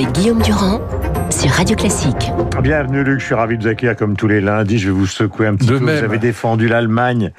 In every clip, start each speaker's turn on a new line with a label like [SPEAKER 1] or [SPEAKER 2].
[SPEAKER 1] avec Guillaume Durand sur Radio Classique.
[SPEAKER 2] Bienvenue Luc, je suis ravi de vous accueillir comme tous les lundis. Je vais vous secouer un petit
[SPEAKER 3] De
[SPEAKER 2] peu.
[SPEAKER 3] même.
[SPEAKER 2] Vous avez défendu l'Allemagne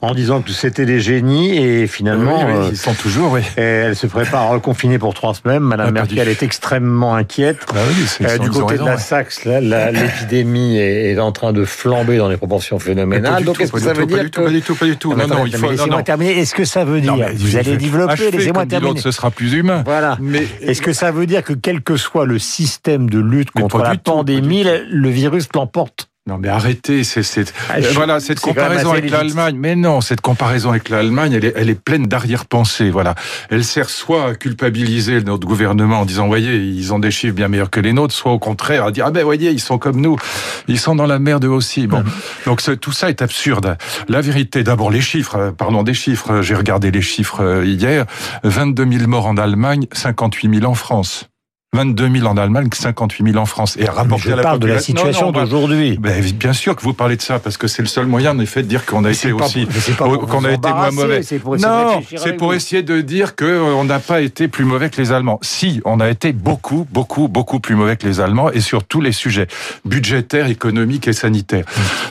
[SPEAKER 2] en disant que c'était des génies et finalement,
[SPEAKER 3] Oui, oui,
[SPEAKER 2] euh,
[SPEAKER 3] ils sont toujours, oui.
[SPEAKER 2] et elle se prépare à reconfiner pour trois semaines. Madame
[SPEAKER 3] Ah,
[SPEAKER 2] Merkel est extrêmement inquiète.
[SPEAKER 3] Bah oui, c'est-
[SPEAKER 2] Euh,
[SPEAKER 3] ils
[SPEAKER 2] du
[SPEAKER 3] ils
[SPEAKER 2] côté de la. Saxe, l'épidémie est, est en train de flamber dans des proportions phénoménales. Donc, est-ce que ça veut
[SPEAKER 3] tout, pas
[SPEAKER 2] dire
[SPEAKER 3] du tout,
[SPEAKER 2] que...
[SPEAKER 3] pas du tout, pas du tout.
[SPEAKER 2] Ah,
[SPEAKER 3] Non, il faut.
[SPEAKER 2] Laissez-moi terminer. Est-ce que ça veut dire Vous allez développer. Laissez-moi terminer.
[SPEAKER 3] ce sera plus humain.
[SPEAKER 2] Voilà.
[SPEAKER 3] Mais
[SPEAKER 2] Est-ce que ça veut dire que quel que soit le système de lutte
[SPEAKER 3] Mais
[SPEAKER 2] contre
[SPEAKER 3] pas
[SPEAKER 2] la
[SPEAKER 3] tout,
[SPEAKER 2] pandémie, le virus l'emporte
[SPEAKER 3] non, mais arrêtez. C'est,
[SPEAKER 2] Ah,
[SPEAKER 3] euh, voilà, cette comparaison avec l'Allemagne. Mais non, cette comparaison avec l'Allemagne, elle est, elle est pleine d'arrière-pensée. Voilà, elle sert soit à culpabiliser notre gouvernement en disant, voyez, ils ont des chiffres bien meilleurs que les nôtres, soit au contraire à dire, ah ben, voyez, ils sont comme nous, ils sont dans la merde eux aussi. Bon, donc ce- tout ça est absurde. La vérité, d'abord les chiffres. euh, Parlons des chiffres. J'ai regardé les chiffres euh, hier. 22 000 morts en Allemagne, 58 000 en France. 22 000 en Allemagne, 58 000 en France. Et rapporté
[SPEAKER 2] Je
[SPEAKER 3] à la
[SPEAKER 2] parle de la situation d'aujourd'hui.
[SPEAKER 3] ben, bien sûr que vous parlez de ça parce que c'est le seul moyen en effet de dire qu'on a été aussi qu'on a été moins mauvais.
[SPEAKER 2] pour
[SPEAKER 3] non, c'est pour essayer de dire que euh, n'a pas été plus mauvais que les Allemands. Si, on a été beaucoup, beaucoup, beaucoup plus mauvais que les Allemands et sur tous les sujets budgétaires, économiques et sanitaires.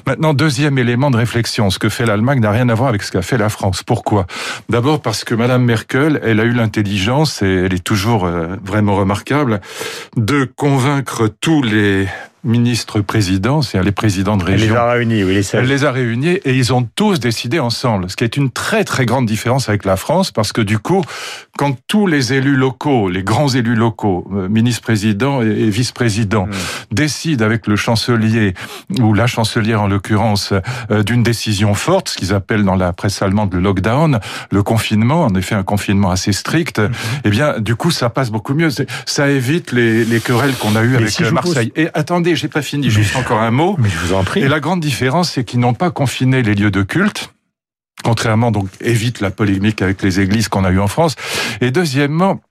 [SPEAKER 3] Maintenant, deuxième élément de réflexion, ce que fait l'Allemagne n'a rien à voir avec ce qu'a fait la France. Pourquoi? D'abord parce que Madame Merkel, elle a eu l'intelligence et elle est toujours euh, vraiment remarquable de convaincre tous les ministres présidents, c'est-à-dire les présidents de
[SPEAKER 2] Elle les
[SPEAKER 3] région.
[SPEAKER 2] a réunis, oui, les
[SPEAKER 3] Elle
[SPEAKER 2] seuls.
[SPEAKER 3] les a réunis et ils ont tous décidé ensemble, ce qui est une très très grande différence avec la France, parce que du coup, quand tous les élus locaux, les grands élus locaux, euh, ministres-présidents et, vice-présidents,
[SPEAKER 2] Mm.
[SPEAKER 3] décident avec le chancelier, ou la chancelière en l'occurrence, euh, d'une décision forte, ce qu'ils appellent dans la presse allemande le lockdown, le confinement, en effet un confinement assez strict,
[SPEAKER 2] Mm-hmm.
[SPEAKER 3] eh bien du coup ça passe beaucoup mieux. Ça évite les, les querelles qu'on a eues
[SPEAKER 2] Mais
[SPEAKER 3] avec
[SPEAKER 2] si pose-
[SPEAKER 3] Marseille. Et attendez, j'ai pas fini, juste encore un mot.
[SPEAKER 2] Mais je vous en prie.
[SPEAKER 3] Et la grande différence, c'est qu'ils n'ont pas confiné les lieux de culte. Contrairement, donc, évite la polémique avec les églises qu'on a eu en France. Et deuxièmement,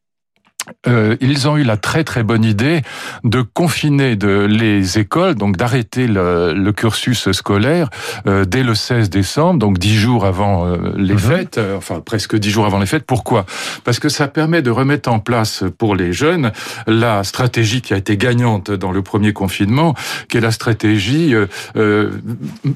[SPEAKER 3] euh, ils ont eu la très très bonne idée de confiner de, les écoles, donc d'arrêter le, le cursus scolaire euh, dès le 16 décembre, donc dix jours avant euh, les
[SPEAKER 2] Mhm.
[SPEAKER 3] fêtes, euh, enfin presque dix jours avant les fêtes. Pourquoi? Parce que ça permet de remettre en place pour les jeunes la stratégie qui a été gagnante dans le premier confinement, qui est la stratégie euh,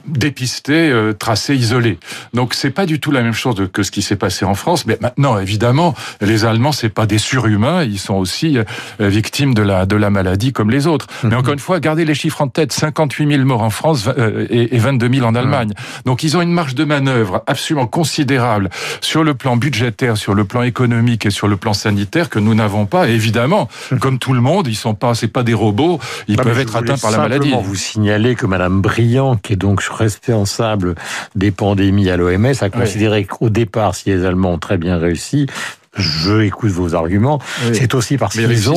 [SPEAKER 3] dépister, euh, tracer, isoler. Donc c'est pas du tout la même chose que ce qui s'est passé en France. Mais maintenant, évidemment, les Allemands c'est pas des surhumains, ils sont aussi euh, victimes de la de la maladie comme les autres. Mais encore une fois, gardez les chiffres en tête 58 000 morts en France euh, et, et 22 000 en Allemagne. Donc ils ont une marge de manœuvre absolument considérable sur le plan budgétaire, sur le plan économique et sur le plan sanitaire que nous n'avons pas. Et évidemment, comme tout le monde, ils sont pas, c'est pas des robots, ils
[SPEAKER 2] Non,
[SPEAKER 3] peuvent être atteints par la maladie.
[SPEAKER 2] vous signaler que Madame Briand, qui est donc responsable des pandémies à l'OMS, a considéré qu'au départ, si les Allemands ont très bien réussi, je écoute vos arguments.
[SPEAKER 3] Oui.
[SPEAKER 2] C'est aussi parce qu'ils ont,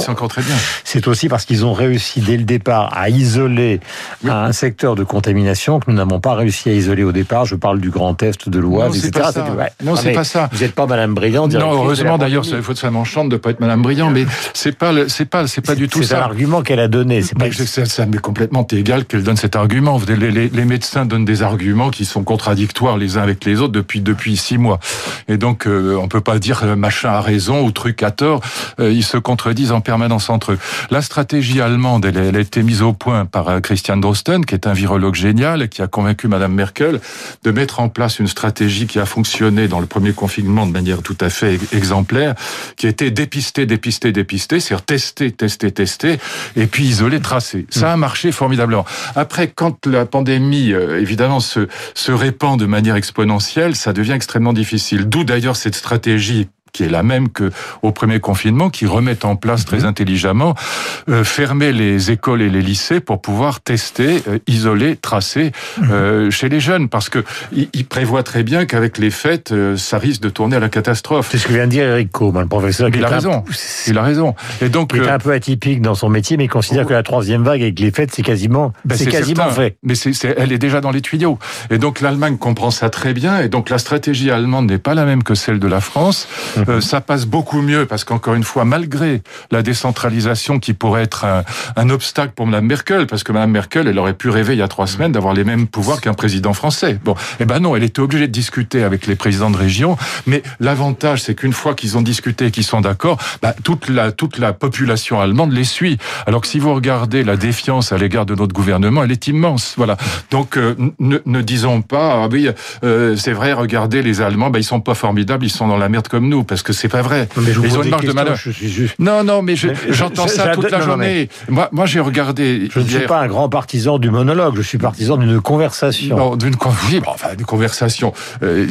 [SPEAKER 2] c'est aussi parce qu'ils ont réussi dès le départ à isoler
[SPEAKER 3] Oui.
[SPEAKER 2] un secteur de contamination que nous n'avons pas réussi à isoler au départ. Je parle du Grand Est de l'Oise, etc.
[SPEAKER 3] pas ça.
[SPEAKER 2] C'était- ouais.
[SPEAKER 3] Non,
[SPEAKER 2] Ah,
[SPEAKER 3] c'est
[SPEAKER 2] mais
[SPEAKER 3] pas ça.
[SPEAKER 2] Vous n'êtes pas Madame Briand.
[SPEAKER 3] Non, heureusement d'ailleurs, ça, faut, ça m'enchante de pas être Madame Briand, mais c'est pas, c'est pas, c'est pas du tout
[SPEAKER 2] C'est un
[SPEAKER 3] ça.
[SPEAKER 2] argument qu'elle a donné. C'est pas
[SPEAKER 3] ça, ça m'est complètement égal qu'elle donne cet argument. Les, les- les médecins donnent des arguments qui sont contradictoires les uns avec les autres depuis depuis six mois. Et donc euh, on peut pas dire euh, machin a raison ou truc a tort. Euh, ils se contredisent en permanence entre eux. La stratégie allemande, elle, elle a été mise au point par euh, Christian Drosten, qui est un virologue génial et qui a convaincu Madame Merkel de mettre en place une stratégie qui a fonctionné dans le premier confinement de manière tout à fait exemplaire, qui était dépister, dépister, dépister, c'est-à-dire tester, tester, tester, et puis isoler, tracer. Ça a marché formidablement. Après, quand la pandémie, euh, évidemment, se, se répand de manière exponentielle, ça devient extrêmement difficile. D'où d'ailleurs cette stratégie qui est la même que au premier confinement, qui remettent en place très intelligemment, euh, fermer les écoles et les lycées pour pouvoir tester, euh, isoler, tracer euh, chez les jeunes, parce que ils prévoient très bien qu'avec les fêtes, euh, ça risque de tourner à la catastrophe.
[SPEAKER 2] C'est ce que vient de dire Eric Combe, le professeur.
[SPEAKER 3] Il a raison. Il a raison. Et donc,
[SPEAKER 2] qui est
[SPEAKER 3] euh,
[SPEAKER 2] un peu atypique dans son métier, mais il considère que la troisième vague avec les fêtes, c'est quasiment,
[SPEAKER 3] Ben,
[SPEAKER 2] c'est quasiment
[SPEAKER 3] certain.
[SPEAKER 2] fait.
[SPEAKER 3] Mais c'est, c'est- elle est déjà dans les tuyaux. Et donc l'Allemagne comprend ça très bien. Et donc la stratégie allemande n'est pas la même que celle de la France.
[SPEAKER 2] Mmh.
[SPEAKER 3] Euh, ça passe beaucoup mieux parce qu'encore une fois, malgré la décentralisation qui pourrait être un, un, obstacle pour Mme Merkel, parce que Mme Merkel, elle aurait pu rêver il y a trois semaines d'avoir les mêmes pouvoirs qu'un président français. Bon, eh ben non, elle était obligée de discuter avec les présidents de région. Mais l'avantage, c'est qu'une fois qu'ils ont discuté et qu'ils sont d'accord, bah, toute la toute la population allemande les suit. Alors que si vous regardez la défiance à l'égard de notre gouvernement, elle est immense. Voilà. Donc euh, ne, ne, disons pas, ah oui, euh, c'est vrai, regardez les Allemands, bah, ils sont pas formidables, ils sont dans la merde comme nous, parce que c'est pas vrai.
[SPEAKER 2] ils ont une
[SPEAKER 3] marge de
[SPEAKER 2] manœuvre.
[SPEAKER 3] Non, non, mais j'entends ça toute la journée. Moi, moi j'ai regardé.
[SPEAKER 2] Je ne suis pas un grand partisan du monologue, je suis partisan d'une conversation.
[SPEAKER 3] Non, d'une oui, bon, enfin, conversation. Euh,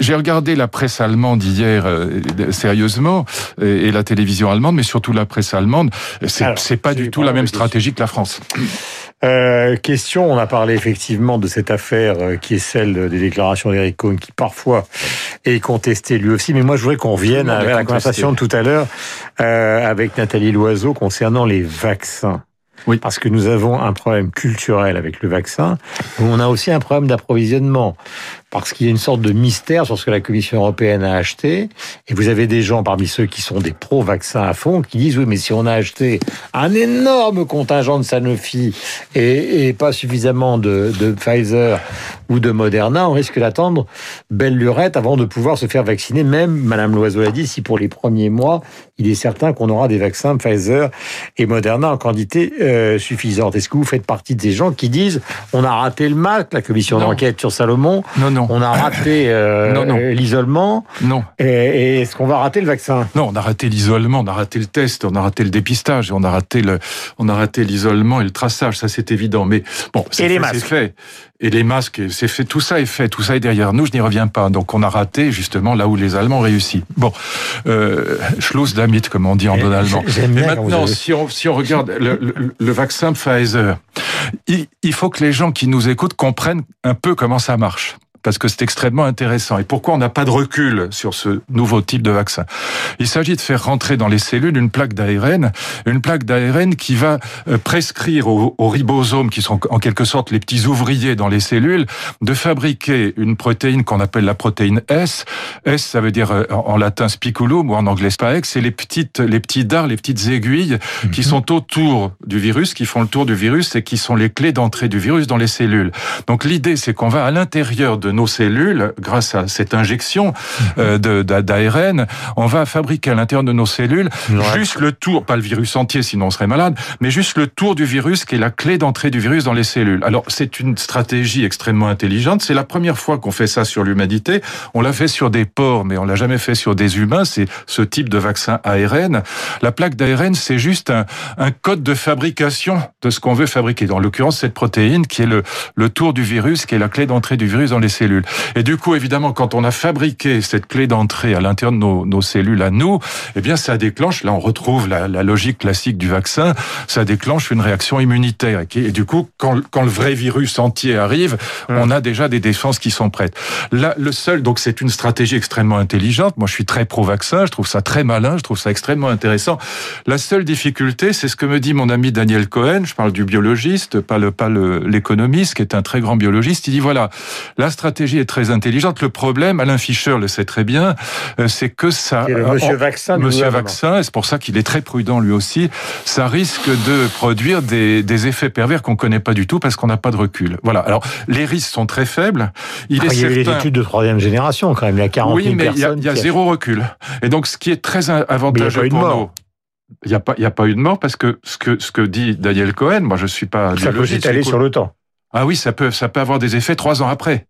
[SPEAKER 3] j'ai regardé la presse allemande hier euh, sérieusement et, et, la télévision allemande, mais surtout la presse allemande. C'est pas du tout la même stratégie que la France.
[SPEAKER 2] Euh, question, on a parlé effectivement de cette affaire euh, qui est celle des déclarations d'Eric Cohn, qui parfois est contestée lui aussi. Mais moi, je voudrais qu'on revienne à la conversation de tout à l'heure euh, avec Nathalie Loiseau concernant les vaccins.
[SPEAKER 3] Oui.
[SPEAKER 2] Parce que nous avons un problème culturel avec le vaccin, mais on a aussi un problème d'approvisionnement parce qu'il y a une sorte de mystère sur ce que la Commission européenne a acheté. Et vous avez des gens parmi ceux qui sont des pro-vaccins à fond qui disent oui, mais si on a acheté un énorme contingent de Sanofi et, pas suffisamment de, Pfizer ou de Moderna, on risque d'attendre belle lurette avant de pouvoir se faire vacciner. Même, Madame Loiseau l'a dit, si pour les premiers mois, il est certain qu'on aura des vaccins Pfizer et Moderna en quantité euh, suffisante. Est-ce que vous faites partie de ces gens qui disent on a raté le match, la commission d'enquête sur Salomon
[SPEAKER 3] Non, non.
[SPEAKER 2] On a raté euh, l'isolement.
[SPEAKER 3] Non.
[SPEAKER 2] Et, et est-ce qu'on va rater le vaccin?
[SPEAKER 3] Non, on a raté l'isolement, on a raté le test, on a raté le dépistage, on a raté le, on a raté l'isolement et le traçage. Ça, c'est évident. Mais bon, c'est fait. Et les masques, c'est fait. Tout ça est fait. Tout ça est derrière nous. Je n'y reviens pas. Donc, on a raté justement là où les Allemands réussissent. Bon, euh, Schluss damit, comme on dit en bon allemand. Mais maintenant, si on, si on regarde le, le, le vaccin Pfizer, il, il faut que les gens qui nous écoutent comprennent un peu comment ça marche parce que c'est extrêmement intéressant. Et pourquoi on n'a pas de recul sur ce nouveau type de vaccin? Il s'agit de faire rentrer dans les cellules une plaque d'ARN, une plaque d'ARN qui va euh, prescrire aux, ribosomes, qui sont en quelque sorte les petits ouvriers dans les cellules, de fabriquer une protéine qu'on appelle la protéine S. S, ça veut dire euh, en latin spiculum ou en anglais spike, c'est les petites, les petits dards, les petites aiguilles qui mhm. sont autour du virus, qui font le tour du virus et qui sont les clés d'entrée du virus dans les cellules. Donc l'idée, c'est qu'on va à l'intérieur de nos cellules, grâce à cette injection euh, d'ARN, on va fabriquer à l'intérieur de nos cellules juste le tour, pas le virus entier, sinon on serait malade, mais juste le tour du virus qui est la clé d'entrée du virus dans les cellules. Alors c'est une stratégie extrêmement intelligente. C'est la première fois qu'on fait ça sur l'humanité. On l'a fait sur des porcs, mais on l'a jamais fait sur des humains. C'est ce type de vaccin ARN. La plaque d'ARN, c'est juste un, un, code de fabrication de ce qu'on veut fabriquer. Dans l'occurrence, cette protéine qui est le, le tour du virus, qui est la clé d'entrée du virus dans les cellules. Et du coup, évidemment, quand on a fabriqué cette clé d'entrée à l'intérieur de nos, nos, cellules à nous, eh bien, ça déclenche, là on retrouve la, la logique classique du vaccin, ça déclenche une réaction immunitaire. Et, du coup, quand, quand, le vrai virus entier arrive, on a déjà des défenses qui sont prêtes. Là, le seul, donc c'est une stratégie extrêmement intelligente. Moi, je suis très pro-vaccin, je trouve ça très malin, je trouve ça extrêmement intéressant. La seule difficulté, c'est ce que me dit mon ami Daniel Cohen, je parle du biologiste, pas le pas l'économiste, qui est un très grand biologiste. Il dit voilà, la stratégie stratégie est très intelligente. Le problème, Alain Fischer le sait très bien, euh, c'est que ça...
[SPEAKER 2] le monsieur Vaccin.
[SPEAKER 3] Monsieur Vaccin, et c'est pour ça qu'il est très prudent lui aussi, ça risque de produire des, des effets pervers qu'on connaît pas du tout parce qu'on n'a pas de recul. Voilà. Alors, les risques sont très faibles.
[SPEAKER 2] Il, ah, est il y a eu les études de troisième génération quand même. Il y a 40
[SPEAKER 3] oui, mais il y a, il y a zéro recul. Et donc, ce qui est très avantageux pour nous... Il n'y a, pas, il y a pas eu de mort parce que ce que, ce que dit Daniel Cohen, moi je suis pas...
[SPEAKER 2] Ça peut s'étaler sur le temps.
[SPEAKER 3] Ah oui, ça peut, ça peut avoir des effets trois ans après.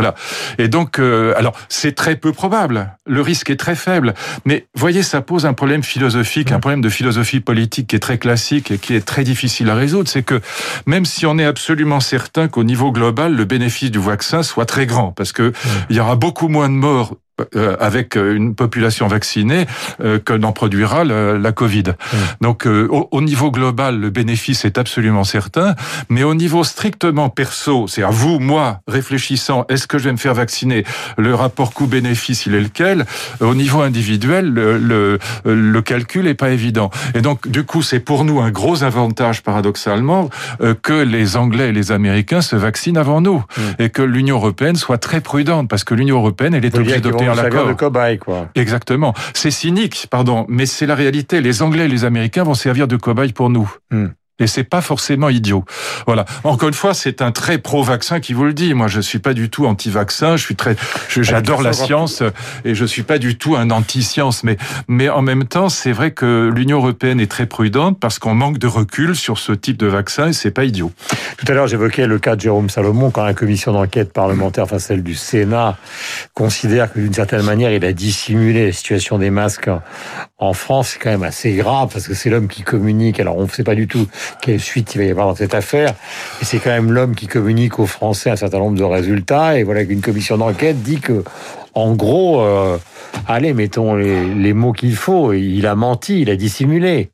[SPEAKER 3] Voilà. Et donc, euh, alors, c'est très peu probable. Le risque est très faible. Mais voyez, ça pose un problème philosophique, un problème de philosophie politique qui est très classique et qui est très difficile à résoudre. C'est que même si on est absolument certain qu'au niveau global, le bénéfice du vaccin soit très grand, parce que il y aura beaucoup moins de morts euh, avec euh, une population vaccinée euh, que n'en produira la Covid. Donc au, niveau global, le bénéfice est absolument certain, mais au niveau strictement perso, c'est à vous, moi, réfléchissant, est-ce que je vais me faire vacciner? Le rapport coût-bénéfice, il est lequel? Au niveau individuel, le, le, le calcul est pas évident. Et donc du coup, c'est pour nous un gros avantage paradoxalement que les Anglais et les Américains se vaccinent avant nous et que l'Union européenne soit très prudente parce que l'Union européenne, elle est obligée d'opter
[SPEAKER 2] d'accord. de cobaye, quoi.
[SPEAKER 3] Exactement. C'est cynique, pardon, mais c'est la réalité. Les Anglais et les Américains vont servir de cobaye pour nous. Hmm et c'est pas forcément idiot. Voilà. Encore une fois, c'est un très pro-vaccin qui vous le dit. Moi, je suis pas du tout anti-vaccin. Je suis très, j'adore la science et je suis pas du tout un anti-science. Mais, mais en même temps, c'est vrai que l'Union européenne est très prudente parce qu'on manque de recul sur ce type de vaccin et c'est pas idiot.
[SPEAKER 2] Tout à l'heure, j'évoquais le cas de Jérôme Salomon quand la commission d'enquête parlementaire, enfin celle du Sénat, considère que d'une certaine manière, il a dissimulé la situation des masques en France. C'est quand même assez grave parce que c'est l'homme qui communique. Alors, on ne sait pas du tout quelle suite il va y avoir dans cette affaire. Et c'est quand même l'homme qui communique aux Français un certain nombre de résultats. Et voilà qu'une commission d'enquête dit que, en gros, euh, allez, mettons les, les mots qu'il faut. Il a menti, il a dissimulé.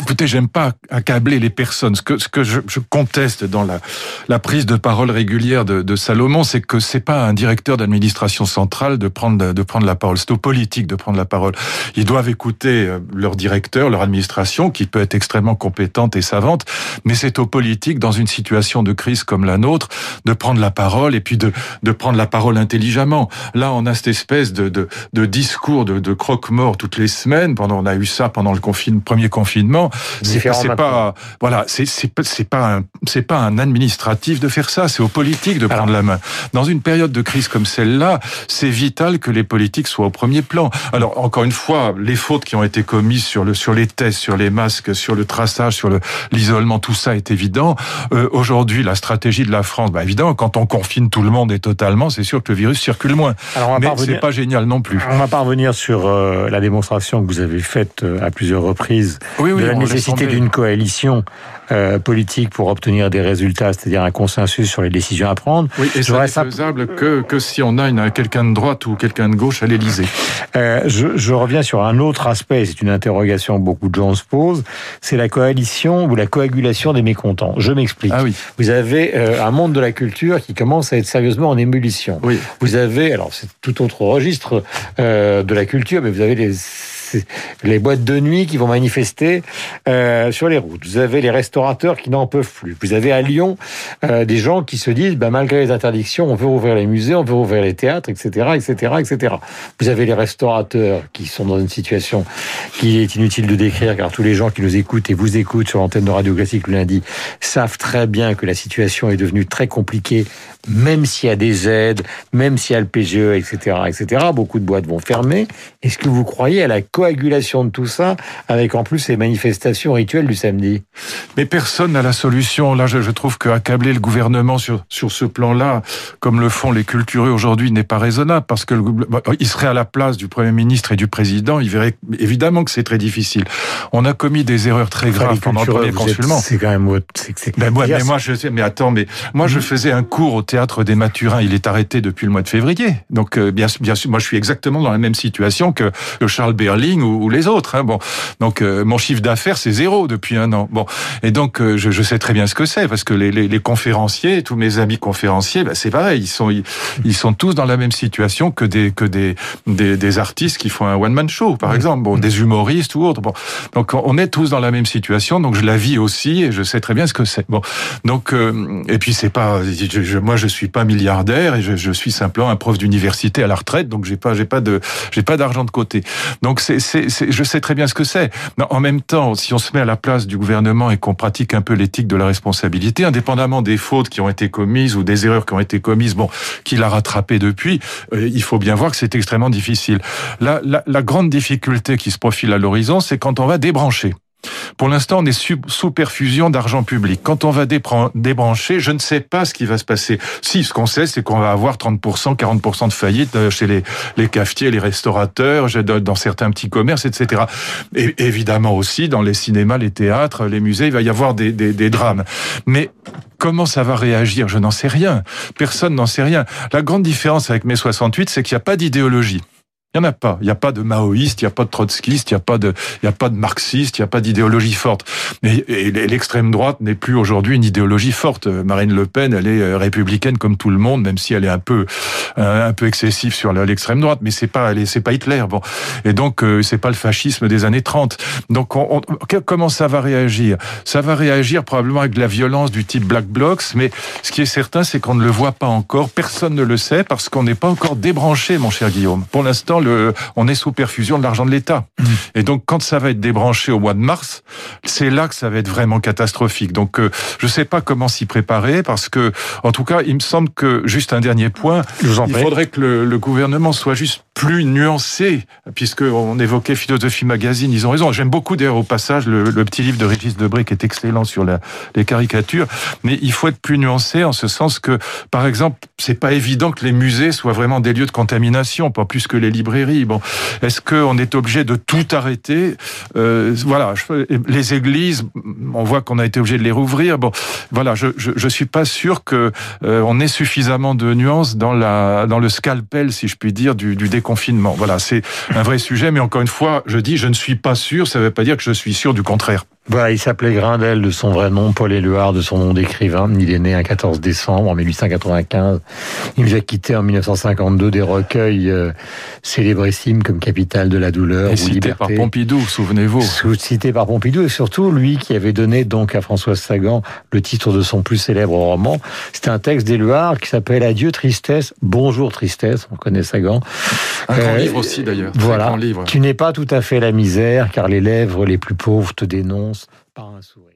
[SPEAKER 3] Écoutez, j'aime pas accabler les personnes. Ce que, ce que je, je conteste dans la, la, prise de parole régulière de, de Salomon, c'est que c'est pas un directeur d'administration centrale de prendre, de prendre la parole. C'est aux politiques de prendre la parole. Ils doivent écouter euh, leur directeur, leur administration, qui peut être extrêmement compétente et savante, mais c'est aux politiques, dans une situation de crise comme la nôtre, de prendre la parole et puis de, de prendre la parole intelligemment. Là, on a cette espèce de, de, de discours de, de croque-mort toutes les semaines. Pendant, on a eu ça pendant le premier confinement c'est pas voilà, c'est pas un c'est pas un administratif de faire ça, c'est aux politiques de prendre la main. Dans une période de crise comme celle-là, c'est vital que les politiques soient au premier plan. Alors encore une fois, les fautes qui ont été commises sur le sur les tests, sur les masques, sur le traçage, sur l'isolement, tout ça est évident. Euh, aujourd'hui, la stratégie de la France, bah évidemment, quand on confine tout le monde et totalement, c'est sûr que le virus circule moins. Alors Mais c'est pas génial non plus.
[SPEAKER 2] On va pas revenir sur euh, la démonstration que vous avez faite euh, à plusieurs reprises oui, oui, la nécessité d'une coalition euh, politique pour obtenir des résultats, c'est-à-dire un consensus sur les décisions à prendre.
[SPEAKER 3] Oui, et ça n'est faisable que, que si on a une, quelqu'un de droite ou quelqu'un de gauche à l'Élysée.
[SPEAKER 2] Euh, je, je, reviens sur un autre aspect, c'est une interrogation que beaucoup de gens se posent, c'est la coalition ou la coagulation des mécontents. Je m'explique. Ah oui. Vous avez euh, un monde de la culture qui commence à être sérieusement en ébullition. Oui. Vous avez, alors c'est tout autre registre de la culture, mais vous avez les les boîtes de nuit qui vont manifester euh, sur les routes. Vous avez les restaurateurs qui n'en peuvent plus. Vous avez à Lyon euh, des gens qui se disent, bah, malgré les interdictions, on veut ouvrir les musées, on veut ouvrir les théâtres, etc., etc., etc. Vous avez les restaurateurs qui sont dans une situation qui est inutile de décrire, car tous les gens qui nous écoutent et vous écoutent sur l'antenne de Radio Classique le lundi savent très bien que la situation est devenue très compliquée, même s'il y a des aides, même s'il y a le PGE, etc., etc. Beaucoup de boîtes vont fermer. Est-ce que vous croyez à la coagulation de tout ça, avec en plus les manifestations rituelles du samedi?
[SPEAKER 3] Mais personne n'a la solution. Là, je, je trouve qu'accabler le gouvernement sur, sur ce plan-là, comme le font les cultureux aujourd'hui, n'est pas raisonnable, parce que le, bah, il serait à la place du Premier ministre et du Président, il verrait évidemment que c'est très difficile. On a commis des erreurs très graves pendant le premier consulement.
[SPEAKER 2] C'est quand même...
[SPEAKER 3] Ben, mais moi, je sais, mais attends, mais moi, je faisais un cours au Théâtre des Mathurins, il est arrêté depuis le mois de février. Donc, euh, bien, bien sûr, moi, je suis exactement dans la même situation que, que Charles Berling ou, les autres. Hein. Bon, donc euh, mon chiffre d'affaires c'est zéro depuis un an. Bon, et donc euh, je, je, sais très bien ce que c'est parce que les, les, les, conférenciers, tous mes amis conférenciers, bah, c'est pareil, ils sont ils, sont tous dans la même situation que des que des des, des artistes qui font un one man show par mmh. exemple, bon, des humoristes ou autres. Bon, donc on est tous dans la même situation, donc je la vis aussi et je sais très bien ce que c'est. Bon, donc euh, et puis c'est pas, je, moi je suis pas milliardaire et je, je suis simplement un prof d'université à la retraite, donc j'ai pas j'ai pas de j'ai pas d'argent de côté. Donc c'est je sais très bien ce que c'est. En même temps, si on se met à la place du gouvernement et qu'on pratique un peu l'éthique de la responsabilité, indépendamment des fautes qui ont été commises ou des erreurs qui ont été commises, bon, qu'il a rattrapé depuis, euh, il faut bien voir que c'est extrêmement difficile. La, la, la grande difficulté qui se profile à l'horizon, c'est quand on va débrancher. Pour l'instant, on est sous, perfusion d'argent public. Quand on va débrancher, je ne sais pas ce qui va se passer. Si, ce qu'on sait, c'est qu'on va avoir 30%, 40% de faillite euh, chez les, cafetiers, les restaurateurs, dans certains petits commerces, etc. Et évidemment aussi, dans les cinémas, les théâtres, les musées, il va y avoir des, des, des drames. Mais Comment ça va réagir? Je n'en sais rien. Personne n'en sait rien. La grande différence avec mai 68, c'est qu'il n'y a pas d'idéologie. Il n'y en a pas. Il n'y a pas de maoïste, il n'y a pas de trotskiste, il n'y a pas de, y a pas de marxiste, il n'y a pas d'idéologie forte. Mais l'extrême droite n'est plus aujourd'hui une idéologie forte. Marine Le Pen, elle est euh, républicaine comme tout le monde, même si elle est un peu, euh, un peu excessive sur l'extrême droite. Mais c'est pas, c'est pas Hitler. Bon. Et donc, euh, c'est pas le fascisme des années 30. Donc, on, comment ça va réagir? Ça va réagir probablement avec de la violence du type Black Blocs. Mais ce qui est certain, c'est qu'on ne le voit pas encore. Personne ne le sait parce qu'on n'est pas encore débranché, mon cher Guillaume. Pour l'instant, on est sous perfusion de l'argent de l'État. Mmh. Et donc, quand ça va être débranché au mois de mars, c'est là que ça va être vraiment catastrophique. Donc, euh, je ne sais pas comment s'y préparer parce que, en tout cas, il me semble que, juste un dernier point, il faudrait que le, gouvernement soit juste plus nuancé, puisqu'on évoquait Philosophie Magazine, ils ont raison. J'aime beaucoup d'ailleurs au passage le, petit livre de Régis Debré qui est excellent sur les caricatures, mais il faut être plus nuancé en ce sens que, par exemple, c'est pas évident que les musées soient vraiment des lieux de contamination, pas plus que les librairies. Bon, est-ce qu'on est obligé de tout arrêter? Euh, Voilà, les églises, on voit qu'on a été obligé de les rouvrir. Bon, voilà, je je, suis pas sûr que euh, on ait suffisamment de nuances dans la dans le scalpel, si je puis dire, du, du déconfinement. Voilà, c'est un vrai sujet, mais encore une fois, je dis, je ne suis pas sûr. Ça ne veut pas dire que je suis sûr du contraire.
[SPEAKER 2] Voilà, il s'appelait Grindel de son vrai nom, Paul Éluard de son nom d'écrivain. Il est né un 14 décembre en 1895. Il nous a quitté en 1952 des recueils euh, célébrissimes comme Capitale de la douleur
[SPEAKER 3] et cité par Pompidou, souvenez-vous.
[SPEAKER 2] Cité par Pompidou et surtout lui qui avait donné donc à Françoise Sagan le titre de son plus célèbre roman. C'était un texte d'Éluard qui s'appelle Adieu tristesse, bonjour tristesse. On connaît Sagan.
[SPEAKER 3] Un grand euh, livre aussi d'ailleurs.
[SPEAKER 2] Voilà. Tu n'es pas tout à fait la misère car les lèvres les plus pauvres te dénoncent par un sourire.